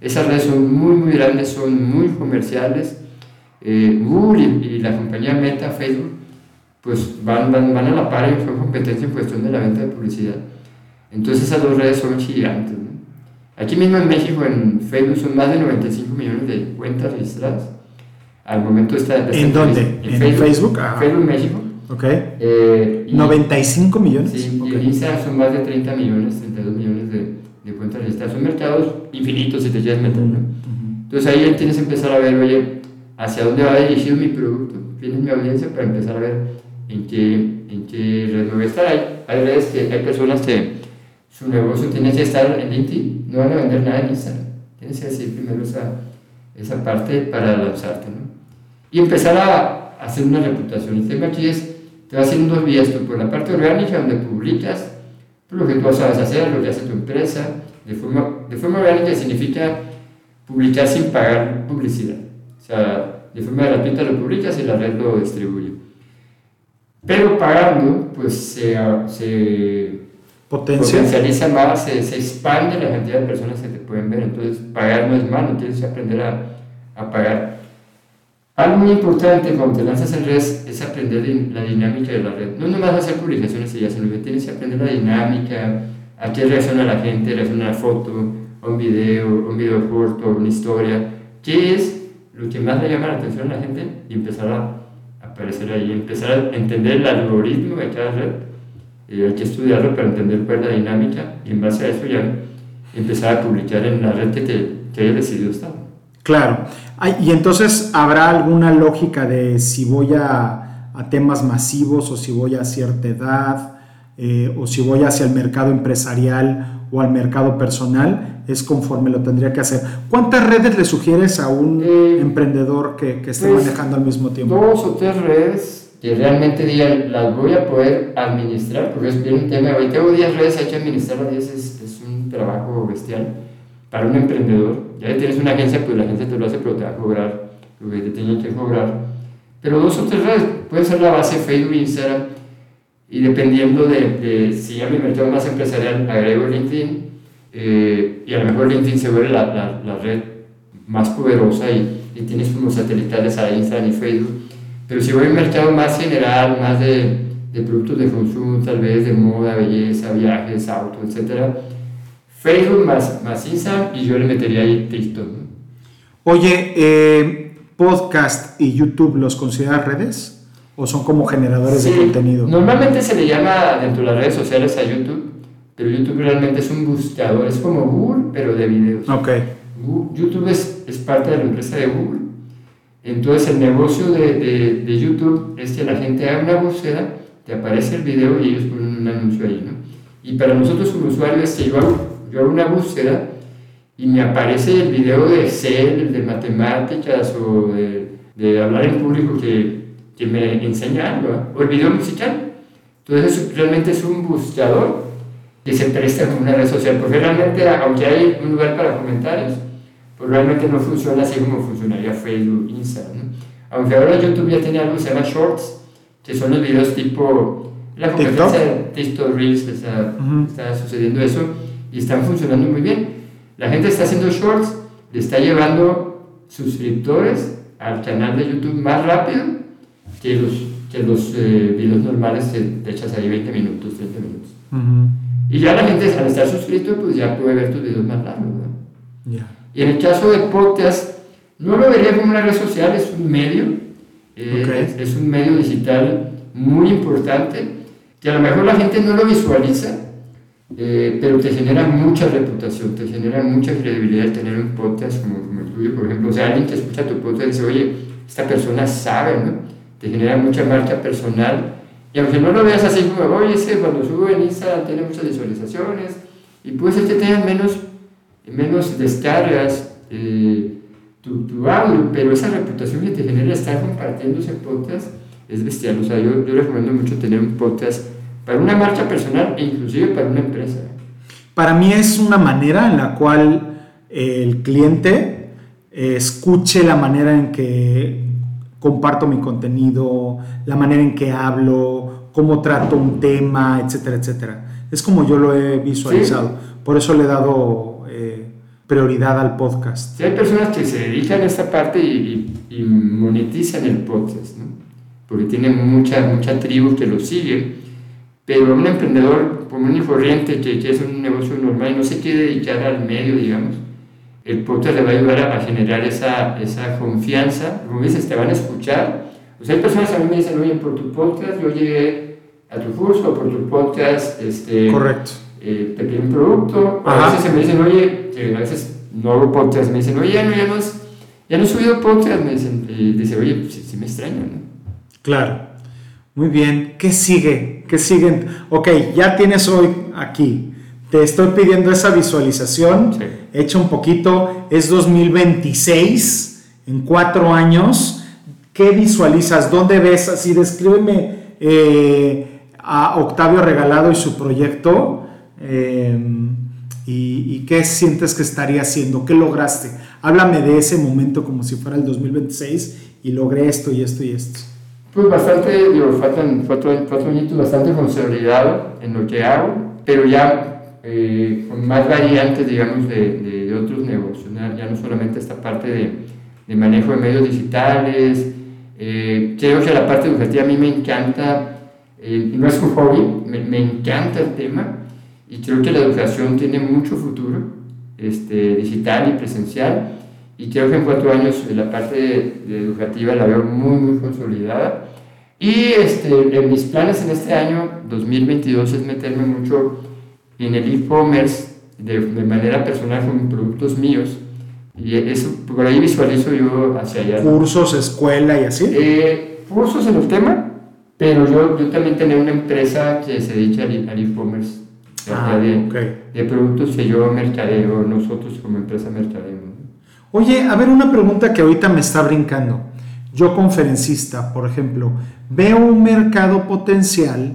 Esas redes son muy, muy grandes, son muy comerciales. Eh, Google y, la compañía Meta, Facebook, pues van, van, van a la par y son competencia en cuestión de la venta de publicidad. Entonces esas dos redes son gigantes. Aquí mismo en México, en Facebook, son más de 95 millones de cuentas registradas al momento está... ¿En dónde? En, Facebook. Facebook, Facebook México. Ok. Eh, 95 millones. Sí, y en Instagram son más de 30 millones, 32 millones de, de cuentas registradas. Son mercados infinitos si te quieres meter, ¿no? Entonces ahí tienes que empezar a ver, oye, hacia dónde va dirigido mi producto, quién es mi audiencia para empezar a ver en qué, en qué red voy a estar. Hay, hay redes que hay personas que su negocio tiene que estar en LinkedIn, no van a vender nada en Instagram. Tienes que decir primero esa, esa parte para lanzarte, ¿no? Y empezar a hacer una reputación. El tema aquí es, te vas haciendo dos vías, tú por la parte orgánica donde publicas lo que tú sabes hacer, lo que hace tu empresa, de forma, de forma orgánica significa publicar sin pagar publicidad. O sea, de forma gratuita lo publicas y la red lo distribuye. Pero pagando, pues se, se potencializa más, se, se, expande la cantidad de personas que te pueden ver. Entonces, pagar no es malo, tienes que aprender a, a pagar. Algo muy importante cuando te lanzas en redes es aprender la dinámica de la red. No nomás hacer publicaciones y ya, sino que tienes que aprender la dinámica, a qué reacciona la gente, reacciona a una foto, a un video, un video corto, una historia. ¿Qué es lo que más le llama la atención a la gente? Y empezar a aparecer ahí, empezar a entender el algoritmo de cada red. Y hay que estudiarlo para entender cuál es la dinámica y en base a eso ya empezar a publicar en la red que, te, que hayas decidido estar. Claro. Y entonces habrá alguna lógica de si voy a, temas masivos o si voy a cierta edad eh, o si voy hacia el mercado empresarial o al mercado personal, es conforme lo tendría que hacer. ¿Cuántas redes le sugieres a un eh, emprendedor que, que esté pues, manejando al mismo tiempo? Dos o tres redes que realmente digan, las voy a poder administrar, porque es bien un tema, hoy tengo 10 redes, hay que administrar las 10, es, es un trabajo bestial para un emprendedor ya tienes una agencia, pues la agencia te lo hace, pero te va a cobrar lo que te tiene que cobrar. Pero dos o tres redes, puede ser la base Facebook, Instagram, y dependiendo de, de si ya mi mercado más empresarial, agrego LinkedIn, eh, y a lo mejor LinkedIn se vuelve la, la, la red más poderosa y, y, tienes como satelitales a Instagram y Facebook. Pero si voy a un mercado más general, más de, de productos de consumo, tal vez de moda, belleza, viajes, auto, etcétera, Facebook más, más Instagram y yo le metería ahí TikTok. Oye, eh, podcast y YouTube los consideras redes o son como generadores de contenido? Normalmente se le llama dentro de las redes sociales a YouTube, pero YouTube realmente es un buscador, es como Google, pero de videos. Ok. YouTube es, es parte de la empresa de Google. Entonces el negocio de, de, de, YouTube es que la gente haga una búsqueda, te aparece el video y ellos ponen un anuncio ahí, ¿no? Y para nosotros como usuarios es que yo hago yo hago una búsqueda y me aparece el video de Excel, de matemáticas o de, de hablar en público que, que me enseña algo, o el video musical. Entonces realmente es un buscador que se presta como una red social, porque realmente, aunque hay un lugar para comentarios, pues realmente no funciona así como funcionaría Facebook, Instagram. Aunque ahora YouTube ya tiene algo que se llama Shorts, que son los videos tipo la competencia de TikTok Reels, está, está sucediendo eso y están funcionando muy bien. La gente está haciendo shorts, le está llevando suscriptores al canal de YouTube más rápido que los, que los eh, videos normales que te echas ahí 20 minutos, 30 minutos. Y ya la gente al estar suscrito pues ya puede ver tus videos más largos. Y en el caso de podcast, no lo vería como una red social, es un medio, eh, es, es un medio digital muy importante, que a lo mejor la gente no lo visualiza, eh, pero te genera mucha reputación, te genera mucha credibilidad tener un podcast como, el tuyo, por ejemplo. O sea, alguien que escucha tu podcast y dice, oye, esta persona sabe, ¿no? te genera mucha marca personal. Y aunque no lo veas así como, oye, ese cuando subo en Instagram tiene muchas visualizaciones, y puede ser que tengan menos, menos descargas eh, tu, tu, audio, pero esa reputación que te genera estar compartiendo ese podcast es bestial. O sea, yo, yo recomiendo mucho tener un podcast para una marca personal e inclusive para una empresa. Para mí es una manera en la cual el cliente escuche la manera en que comparto mi contenido, la manera en que hablo, cómo trato un tema, etcétera, etcétera. Es como yo lo he visualizado. Por eso le he dado eh, prioridad al podcast. Sí, hay personas que se dedican a esta parte y, monetizan el podcast, ¿no? porque tienen mucha, mucha tribu que lo sigue. Pero un emprendedor común y corriente que, que es un negocio normal y no se quiere dedicar al medio, digamos, el podcast le va a ayudar a, generar esa, esa confianza. Como dices, te van a escuchar. O sea, hay personas a mí me dicen, oye, por tu podcast yo llegué a tu curso, por tu podcast, este, Correcto. Eh, te piden un producto. A veces se me dicen, oye, a veces no hago podcast, me dicen, oye, ya no, ya no, ya no he subido podcast, me dicen, y dice, oye, pues sí, me extraño, ¿no? Claro. Muy bien. ¿Qué sigue? ¿Qué siguen? Ok, ya tienes hoy aquí te estoy pidiendo esa visualización. Sí. Hecha un poquito. Es 2026, en cuatro años. ¿Qué visualizas? ¿Dónde ves? Así, descríbeme eh, a Octavio Regalado y su proyecto. Eh, y, y, qué sientes que estaría haciendo? ¿Qué lograste? Háblame de ese momento como si fuera el 2026 y logré esto y esto y esto. Pues bastante, digo, faltan cuatro, cuatro añitos, bastante consolidado en lo que hago, pero ya eh, con más variantes, digamos, de, de, otros negocios, ya no solamente esta parte de, de manejo de medios digitales, eh, creo que la parte educativa a mí me encanta, eh, no es un hobby, me, me, encanta el tema y creo que la educación tiene mucho futuro, este, digital y presencial, y creo que en cuatro años la parte educativa la veo muy, muy consolidada. Y este, en mis planes en este año 2022 es meterme mucho en el e-commerce de, de, manera personal con productos míos. Y eso, por ahí visualizo yo hacia allá. ¿Cursos, escuela y así? Eh, cursos en el tema, pero yo, yo también tengo una empresa que se dedica al e-commerce. Ah, de, okay. de, productos que yo mercadeo, nosotros como empresa mercadeo. Oye, a ver, una pregunta que ahorita me está brincando. Yo conferencista, por ejemplo, veo un mercado potencial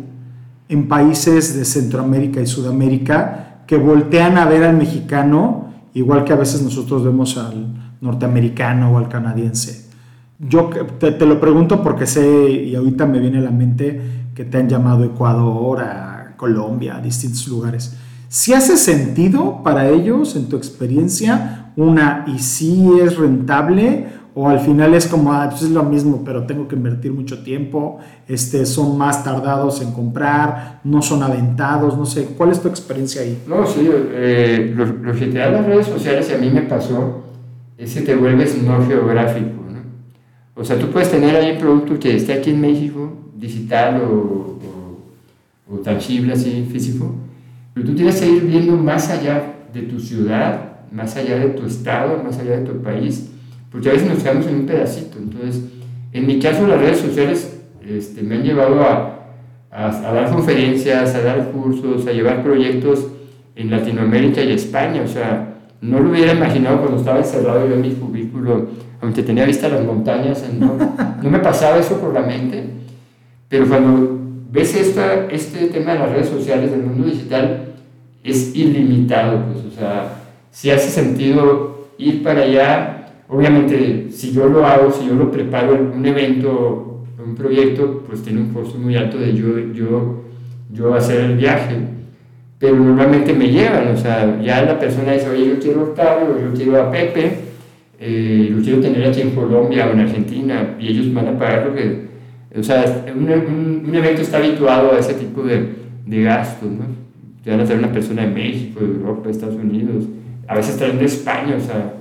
en países de Centroamérica y Sudamérica que voltean a ver al mexicano igual que a veces nosotros vemos al norteamericano o al canadiense. Yo te, lo pregunto porque sé y ahorita me viene a la mente que te han llamado Ecuador, a Colombia, a distintos lugares. Si hace sentido para ellos, en tu experiencia, una y si es rentable o al final es como, ah, pues es lo mismo, pero tengo que invertir mucho tiempo, este, son más tardados en comprar, no son aventados, no sé, ¿cuál es tu experiencia ahí? No, sí, eh, lo, lo, que te dan las redes sociales, y a mí me pasó, es que te vuelves no geográfico, ¿no? O sea, tú puedes tener ahí un producto que esté aquí en México, digital o, o, o tangible, así, físico, pero tú tienes que ir viendo más allá de tu ciudad, más allá de tu estado, más allá de tu país, porque a veces nos quedamos en un pedacito. Entonces, en mi caso, las redes sociales este, me han llevado a, a, a, dar conferencias, a dar cursos, a llevar proyectos en Latinoamérica y España. O sea, no lo hubiera imaginado cuando estaba encerrado yo en mi cubículo, aunque tenía vista las montañas, no, no me pasaba eso por la mente. Pero cuando ves esta, este tema de las redes sociales, del mundo digital, es ilimitado. Pues, o sea, si hace sentido ir para allá Obviamente, si yo lo hago, si yo lo preparo en un evento, un proyecto, pues tiene un costo muy alto de yo, yo, yo hacer el viaje. Pero normalmente me llevan, o sea, ya la persona dice, oye, yo quiero a Octavio, yo quiero a Pepe, eh, lo quiero tener aquí en Colombia o en Argentina, y ellos van a pagar lo que. O sea, un, un, un evento está habituado a ese tipo de, de gastos, ¿no? Te van a traer una persona de México, de Europa, de Estados Unidos, a veces traen de España, o sea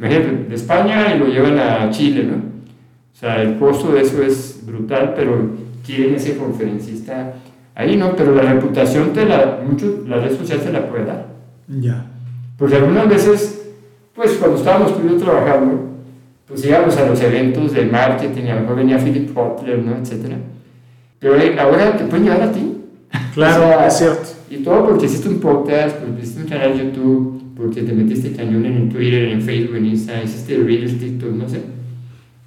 imagínate, de España y lo llevan a Chile, ¿no? O sea, el costo de eso es brutal, pero quieren ese conferencista ahí, ¿no? Pero la reputación te la, mucho, la red social te la puede dar. Ya. Porque algunas veces, pues cuando estábamos tú y yo trabajando, pues íbamos a los eventos de marketing, a lo mejor venía Philip Kotler, ¿no? Etcétera. Pero eh, ahora te pueden llevar a ti. Claro, es cierto. Y todo porque hiciste un podcast, porque hiciste un canal de YouTube, porque te metiste cañón en Twitter, en Facebook, en Instagram, hiciste Reels, TikTok, no sé.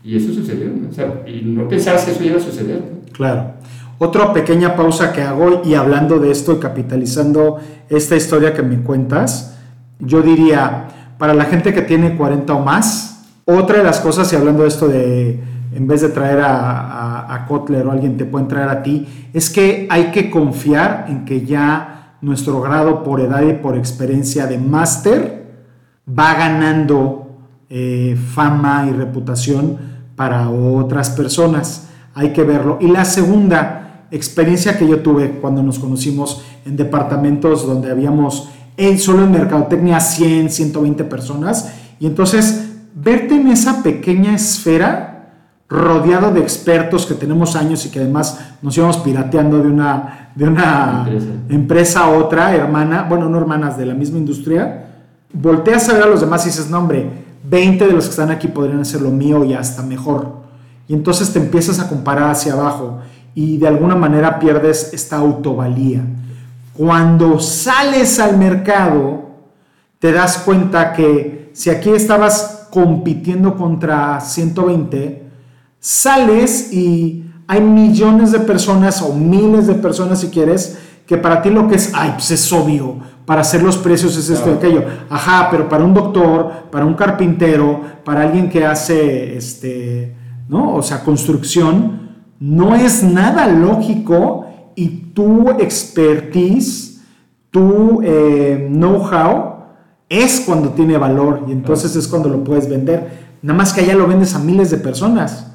Y eso sucedió, ¿no? O sea, y no pensabas que eso iba a suceder. Claro. Otra pequeña pausa que hago y hablando de esto y capitalizando esta historia que me cuentas, yo diría, para la gente que tiene 40 o más, otra de las cosas, y hablando de esto de, en vez de traer a, a, Kotler o alguien te pueden traer a ti, es que hay que confiar en que ya nuestro grado por edad y por experiencia de máster va ganando eh, fama y reputación para otras personas. Hay que verlo. Y la segunda experiencia que yo tuve cuando nos conocimos en departamentos donde habíamos en, solo en mercadotecnia 100, 120 personas. Y entonces verte en esa pequeña esfera rodeado de expertos que tenemos años y que además nos íbamos pirateando de una, de una empresa. a otra, hermana, bueno, no hermanas de la misma industria, volteas a ver a los demás y dices, no hombre, 20 de los que están aquí podrían hacer lo mío y hasta mejor. Y entonces te empiezas a comparar hacia abajo y de alguna manera pierdes esta autovalía. Cuando sales al mercado, te das cuenta que si aquí estabas compitiendo contra 120, sales y hay millones de personas o miles de personas si quieres, que para ti lo que es, ay, pues es obvio, para hacer los precios es esto y aquello. Ajá, pero para un doctor, para un carpintero, para alguien que hace, este, ¿no? O sea, construcción, no es nada lógico y tu expertise, tu eh, know-how, es cuando tiene valor y entonces es cuando lo puedes vender. Nada más que allá lo vendes a miles de personas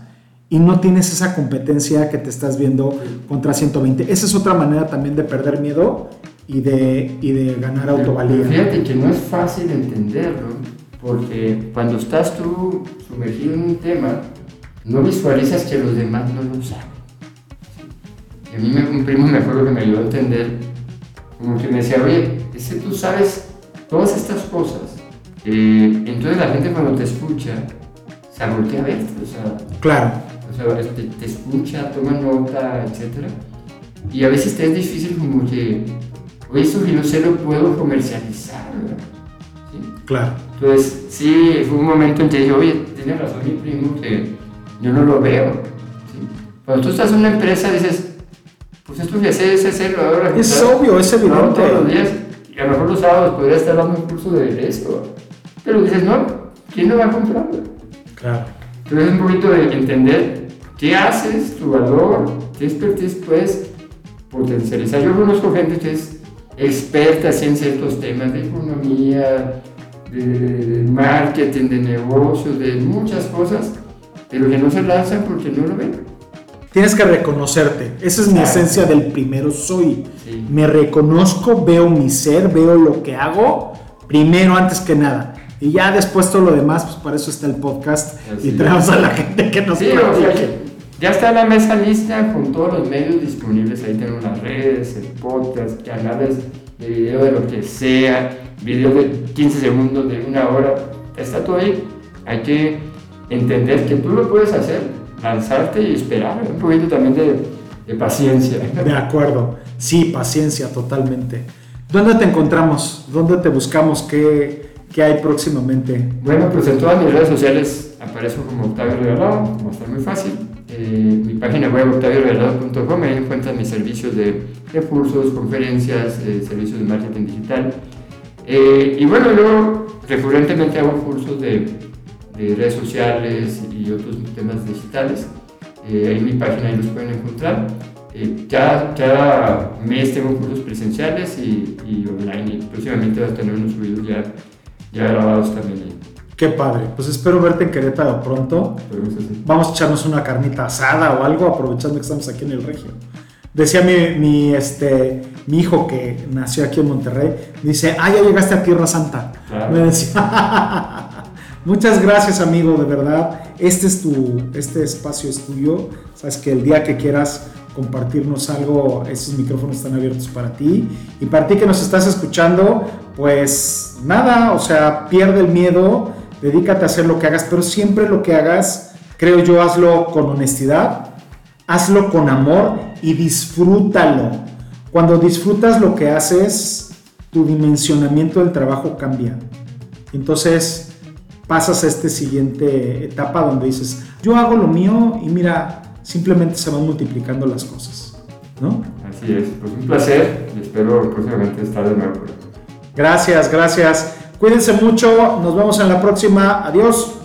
y no tienes esa competencia que te estás viendo contra 120. Esa es otra manera también de perder miedo y de, y de ganar autovalía. fíjate que no es fácil entenderlo, porque cuando estás tú sumergido en un tema, no visualizas que los demás no lo saben. A mí me, un primo me acuerdo que me ayudó a entender, como que me decía, oye, es que tú sabes todas estas cosas. Eh, entonces la gente cuando te escucha, se voltea a verte, o sea, claro. Sea, te, te escucha, toma nota, etc. Y a veces te es difícil como que, oye, esto que no sé lo puedo comercializar, ¿verdad? ¿Sí? Claro. Entonces, sí, fue un momento en que dije, oye, tiene razón mi primo que yo no lo veo. ¿sí? Cuando tú estás en una empresa dices, pues esto que sé es hacerlo ahora. Es obvio, es evidente. No, todos los días, y a lo mejor los sábados podría estar dando un curso de esto. Pero dices, no, ¿quién lo va a comprar? Claro. Entonces es un poquito de entender qué haces, tu valor, qué expertise puedes potencializar. Yo conozco gente que es experta en ciertos temas de economía, de, de marketing, de negocios, de muchas cosas, pero que no se lanzan porque no lo ven. Tienes que reconocerte. Esa es mi Claro. esencia del primero soy. Sí. Me reconozco, veo mi ser, veo lo que hago, primero antes que nada. Y ya después todo lo demás, pues para eso está el podcast Así y traemos a la gente que nos Sí, o sea, platique. que ya está la mesa lista con todos los medios disponibles. Ahí tenemos las redes, el podcast, canales de video de lo que sea, video de 15 segundos, de una hora. Está todo ahí. Hay que entender que tú lo puedes hacer, lanzarte y esperar. Un poquito también de, de paciencia. De acuerdo. Sí, paciencia, totalmente. ¿Dónde te encontramos? ¿Dónde te buscamos? ¿Qué, qué hay próximamente? Bueno, pues en todas mis redes sociales aparezco como Octavio Regalado, como está muy fácil. Eh, mi página web octavioregalado.com, ahí encuentran mis servicios de, de cursos, conferencias, eh, servicios de marketing digital. Eh, y bueno, yo recurrentemente hago cursos de, de redes sociales y otros temas digitales. Eh, en mi página los pueden encontrar. Eh, cada, mes tengo cursos presenciales y, online próximamente voy a tener unos subidos ya, ya grabados también. Qué padre. Pues espero verte en Querétaro pronto. Hacer. Vamos a echarnos una carnita asada o algo, aprovechando que estamos aquí en el Regio. Decía mi, mi, este, mi hijo que nació aquí en Monterrey, dice, ah, ya llegaste a Tierra Santa. Claro. Me decía, muchas gracias amigo, de verdad. Este es tu, este espacio es tuyo. Sabes que el día que quieras compartirnos algo, estos micrófonos están abiertos para ti. Y para ti que nos estás escuchando, pues nada, o sea, pierde el miedo dedícate a hacer lo que hagas, pero siempre lo que hagas, creo yo, hazlo con honestidad, hazlo con amor y disfrútalo. Cuando disfrutas lo que haces, tu dimensionamiento del trabajo cambia. Entonces pasas a esta siguiente etapa donde dices, yo hago lo mío y mira, simplemente se van multiplicando las cosas. ¿no? Así es, pues un placer y espero próximamente estar de nuevo. Gracias, gracias. Cuídense mucho, nos vemos en la próxima. Adiós.